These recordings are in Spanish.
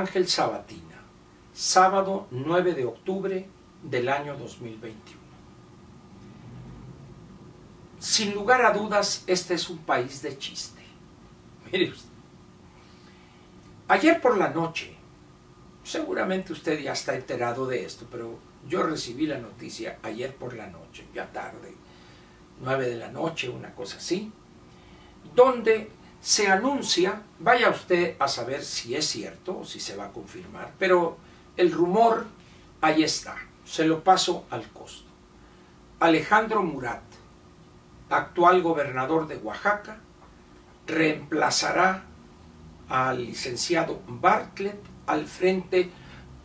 Ángel Sabatina, sábado 9 de octubre del año 2021. Sin lugar a dudas, este es un país de chiste. Mire usted. Ayer por la noche, seguramente usted ya está enterado de esto, pero yo recibí la noticia ayer por la noche, ya tarde, 9 de la noche, una cosa así, donde se anuncia, vaya usted a saber si es cierto o si se va a confirmar, pero el rumor ahí está, se lo paso al costo. Alejandro Murat, actual gobernador de Oaxaca, reemplazará al licenciado Bartlett al frente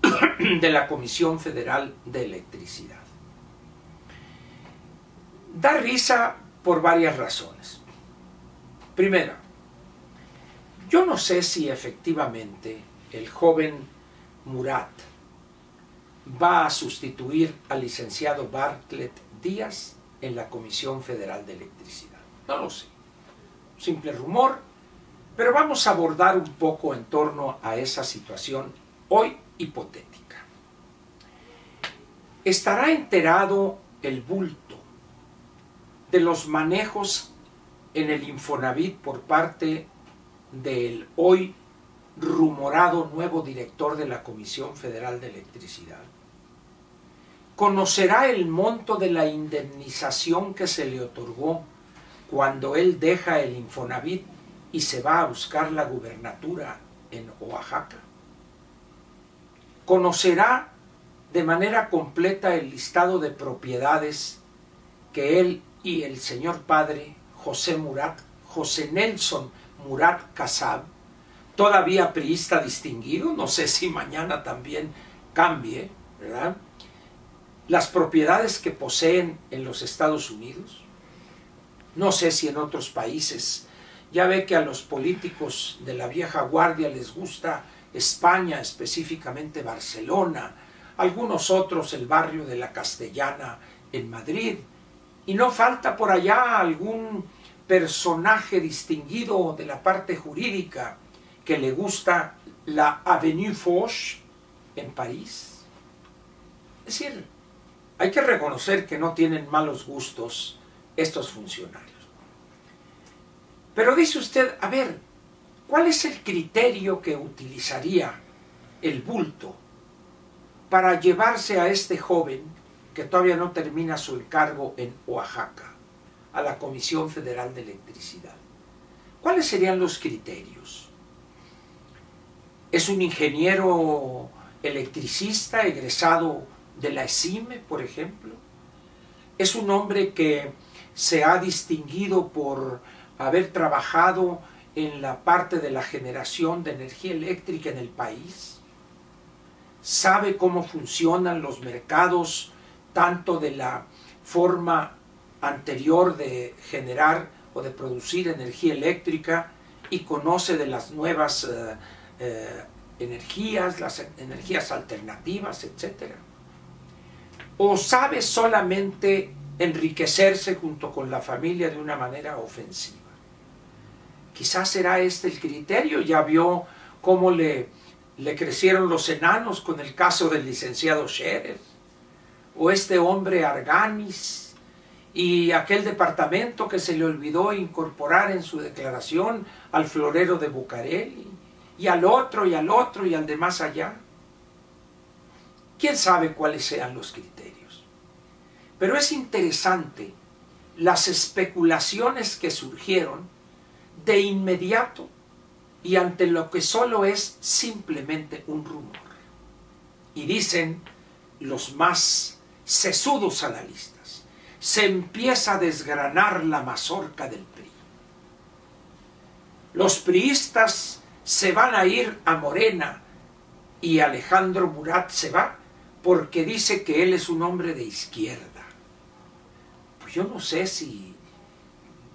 de la Comisión Federal de Electricidad. Da risa por varias razones. Primera, yo no sé si efectivamente el joven Murat va a sustituir al licenciado Bartlett Díaz en la Comisión Federal de Electricidad. No lo sé. Simple rumor, pero vamos a abordar un poco en torno a esa situación hoy hipotética. ¿Estará enterado el bulto de los manejos en el Infonavit por parte del hoy rumorado nuevo director de la Comisión Federal de Electricidad? ¿Conocerá el monto de la indemnización que se le otorgó cuando él deja el Infonavit y se va a buscar la gubernatura en Oaxaca? ¿Conocerá de manera completa el listado de propiedades que él y el señor padre José Murat, José Nelson Murat Casab, todavía priista distinguido, no sé si mañana también cambie, ¿verdad? Las propiedades que poseen en los Estados Unidos, no sé si en otros países. Ya ve que a los políticos de la vieja guardia les gusta España, específicamente Barcelona, algunos otros el barrio de la Castellana en Madrid, y no falta por allá algún personaje distinguido de la parte jurídica que le gusta la Avenue Foch en París. Es decir, hay que reconocer que no tienen malos gustos estos funcionarios. Pero dice usted, a ver, ¿cuál es el criterio que utilizaría el bulto para llevarse a este joven que todavía no termina su encargo en Oaxaca, a la Comisión Federal de Electricidad? ¿Cuáles serían los criterios? ¿Es un ingeniero electricista egresado de la ESIME, por ejemplo? ¿Es un hombre que se ha distinguido por haber trabajado en la parte de la generación de energía eléctrica en el país? ¿Sabe cómo funcionan los mercados tanto de la forma anterior de generar o de producir energía eléctrica y conoce de las nuevas eh, eh, energías, las energías alternativas, etcétera? ¿O sabe solamente enriquecerse junto con la familia de una manera ofensiva? Quizás será este el criterio. Ya vio cómo le, le crecieron los enanos con el caso del licenciado Scherer. O este hombre Arganis y aquel departamento que se le olvidó incorporar en su declaración al florero de Bucareli, y al otro, y al otro, y al de más allá. ¿Quién sabe cuáles sean los criterios? Pero es interesante las especulaciones que surgieron de inmediato y ante lo que solo es simplemente un rumor. Y dicen los más sesudos analistas, se empieza a desgranar la mazorca del PRI. Los priistas se van a ir a Morena y Alejandro Murat se va porque dice que él es un hombre de izquierda. Pues yo no sé si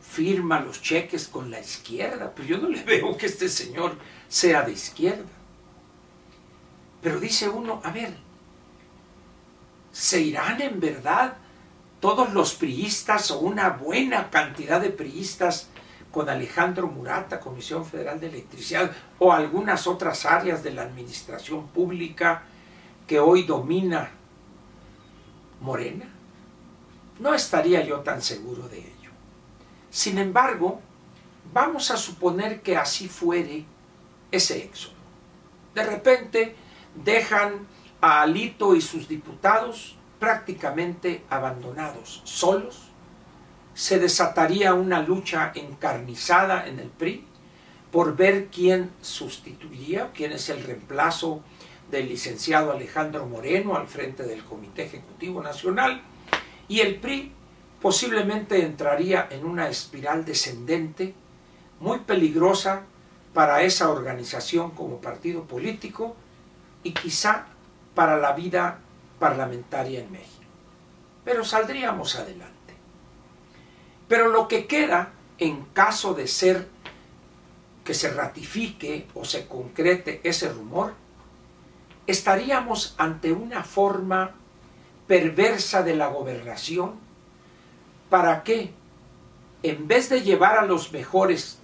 firma los cheques con la izquierda. Pues yo no le veo que este señor sea de izquierda. Pero dice uno, a ver, ¿se irán en verdad todos los priistas o una buena cantidad de priistas con Alejandro Murata, Comisión Federal de Electricidad, o algunas otras áreas de la administración pública que hoy domina Morena? No estaría yo tan seguro de ello. Sin embargo, vamos a suponer que así fuere ese éxodo. De repente dejan a Alito y sus diputados prácticamente abandonados, solos, se desataría una lucha encarnizada en el PRI por ver quién sustituiría, quién es el reemplazo del licenciado Alejandro Moreno al frente del Comité Ejecutivo Nacional, y el PRI posiblemente entraría en una espiral descendente muy peligrosa para esa organización como partido político y quizá para la vida parlamentaria en México. Pero saldríamos adelante. Pero lo que queda en caso de ser que se ratifique o se concrete ese rumor, estaríamos ante una forma perversa de la gobernación para que, en vez de llevar a los mejores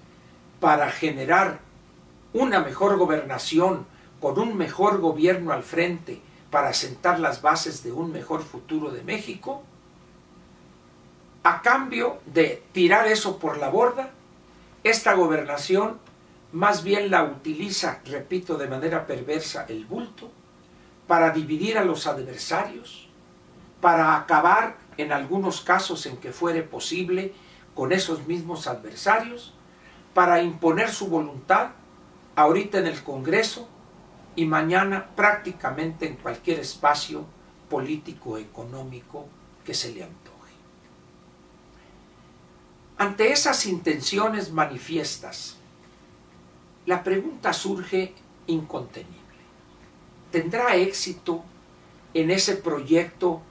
para generar una mejor gobernación con un mejor gobierno al frente para sentar las bases de un mejor futuro de México, a cambio de tirar eso por la borda, esta gobernación más bien la utiliza, repito, de manera perversa el bulto, para dividir a los adversarios, para acabar en algunos casos en que fuere posible con esos mismos adversarios, para imponer su voluntad ahorita en el Congreso y mañana prácticamente en cualquier espacio político económico que se le antoje. Ante esas intenciones manifiestas, la pregunta surge incontenible. ¿Tendrá éxito en ese proyecto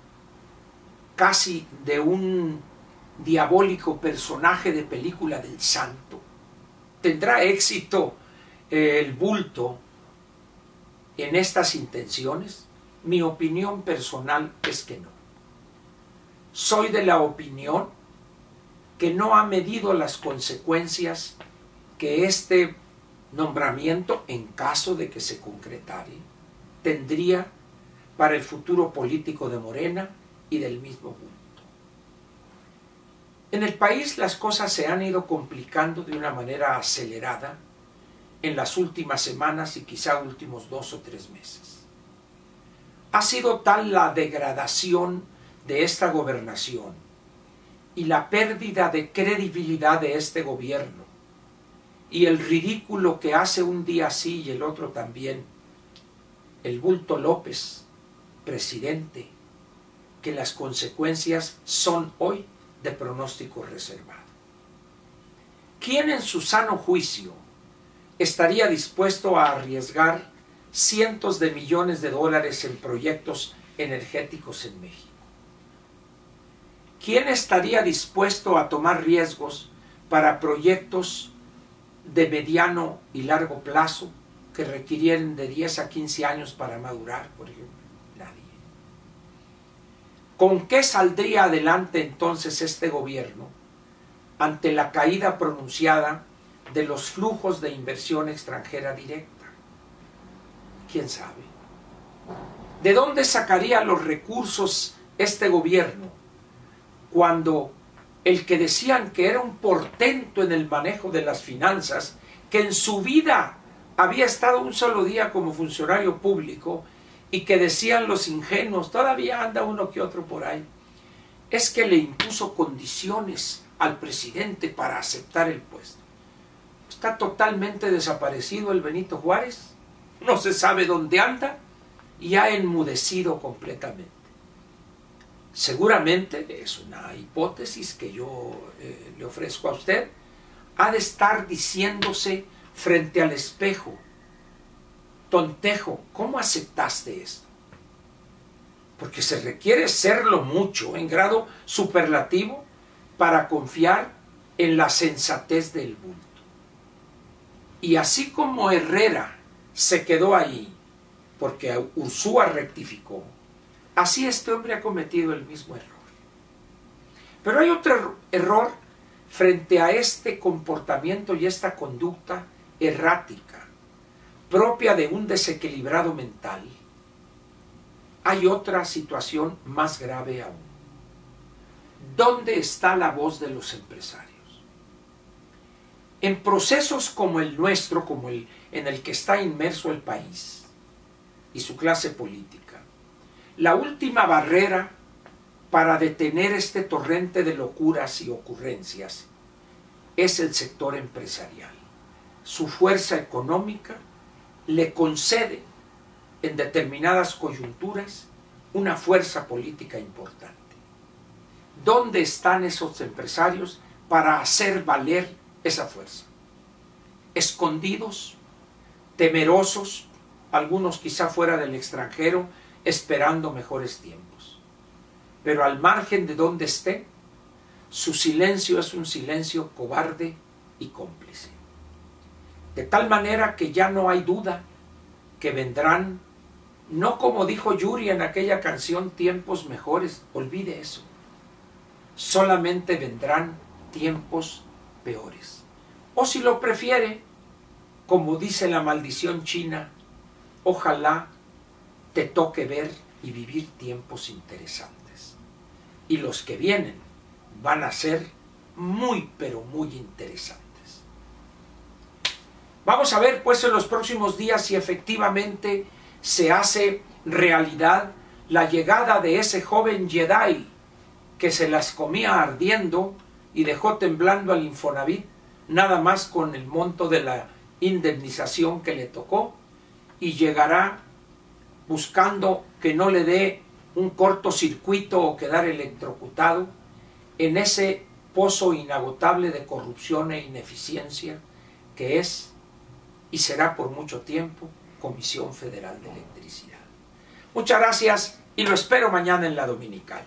casi de un diabólico personaje de película del santo? ¿Tendrá éxito eh, el bulto en estas intenciones? Mi opinión personal es que no. Soy de la opinión que no ha medido las consecuencias que este nombramiento, en caso de que se concretare, tendría para el futuro político de Morena y del mismo punto. En el país las cosas se han ido complicando de una manera acelerada en las últimas semanas y quizá últimos dos o tres meses. Ha sido tal la degradación de esta gobernación y la pérdida de credibilidad de este gobierno y el ridículo que hace un día sí y el otro también, el bulto López, presidente, que las consecuencias son hoy de pronóstico reservado. ¿Quién en su sano juicio estaría dispuesto a arriesgar cientos de millones de dólares en proyectos energéticos en México? ¿Quién estaría dispuesto a tomar riesgos para proyectos de mediano y largo plazo que requirieren de 10 a 15 años para madurar, por ejemplo? Nadie. ¿Con qué saldría adelante entonces este gobierno ante la caída pronunciada de los flujos de inversión extranjera directa? ¿Quién sabe? ¿De dónde sacaría los recursos este gobierno cuando el que decían que era un portento en el manejo de las finanzas, que en su vida había estado un solo día como funcionario público y que decían los ingenuos, todavía anda uno que otro por ahí, es que le impuso condiciones al presidente para aceptar el puesto. Está totalmente desaparecido el Benito Juárez, no se sabe dónde anda y ha enmudecido completamente. Seguramente, es una hipótesis que yo eh, le ofrezco a usted, ha de estar diciéndose frente al espejo, tontejo, ¿cómo aceptaste esto? Porque se requiere serlo mucho, en grado superlativo, para confiar en la sensatez del bulto. Y así como Herrera se quedó ahí, porque Ursúa rectificó, así este hombre ha cometido el mismo error. Pero hay otro error frente a este comportamiento y esta conducta errática, propia de un desequilibrado mental, hay otra situación más grave aún. ¿Dónde está la voz de los empresarios? En procesos como el nuestro, como el en el que está inmerso el país y su clase política, la última barrera para detener este torrente de locuras y ocurrencias es el sector empresarial. Su fuerza económica le concede en determinadas coyunturas una fuerza política importante. ¿Dónde están esos empresarios para hacer valer esa fuerza? Escondidos, temerosos, algunos quizá fuera del extranjero, esperando mejores tiempos pero al margen de donde esté, su silencio es un silencio cobarde y cómplice. De tal manera que ya no hay duda que vendrán, no como dijo Yuri en aquella canción, tiempos mejores, olvide eso. Solamente vendrán tiempos peores. O si lo prefiere, como dice la maldición china, ojalá te toque ver y vivir tiempos interesantes y los que vienen van a ser muy, pero muy interesantes. Vamos a ver pues en los próximos días si efectivamente se hace realidad la llegada de ese joven Jedi que se las comía ardiendo y dejó temblando al Infonavit nada más con el monto de la indemnización que le tocó y llegará buscando que no le dé un cortocircuito o quedar electrocutado en ese pozo inagotable de corrupción e ineficiencia que es y será por mucho tiempo Comisión Federal de Electricidad. Muchas gracias y lo espero mañana en la Dominical.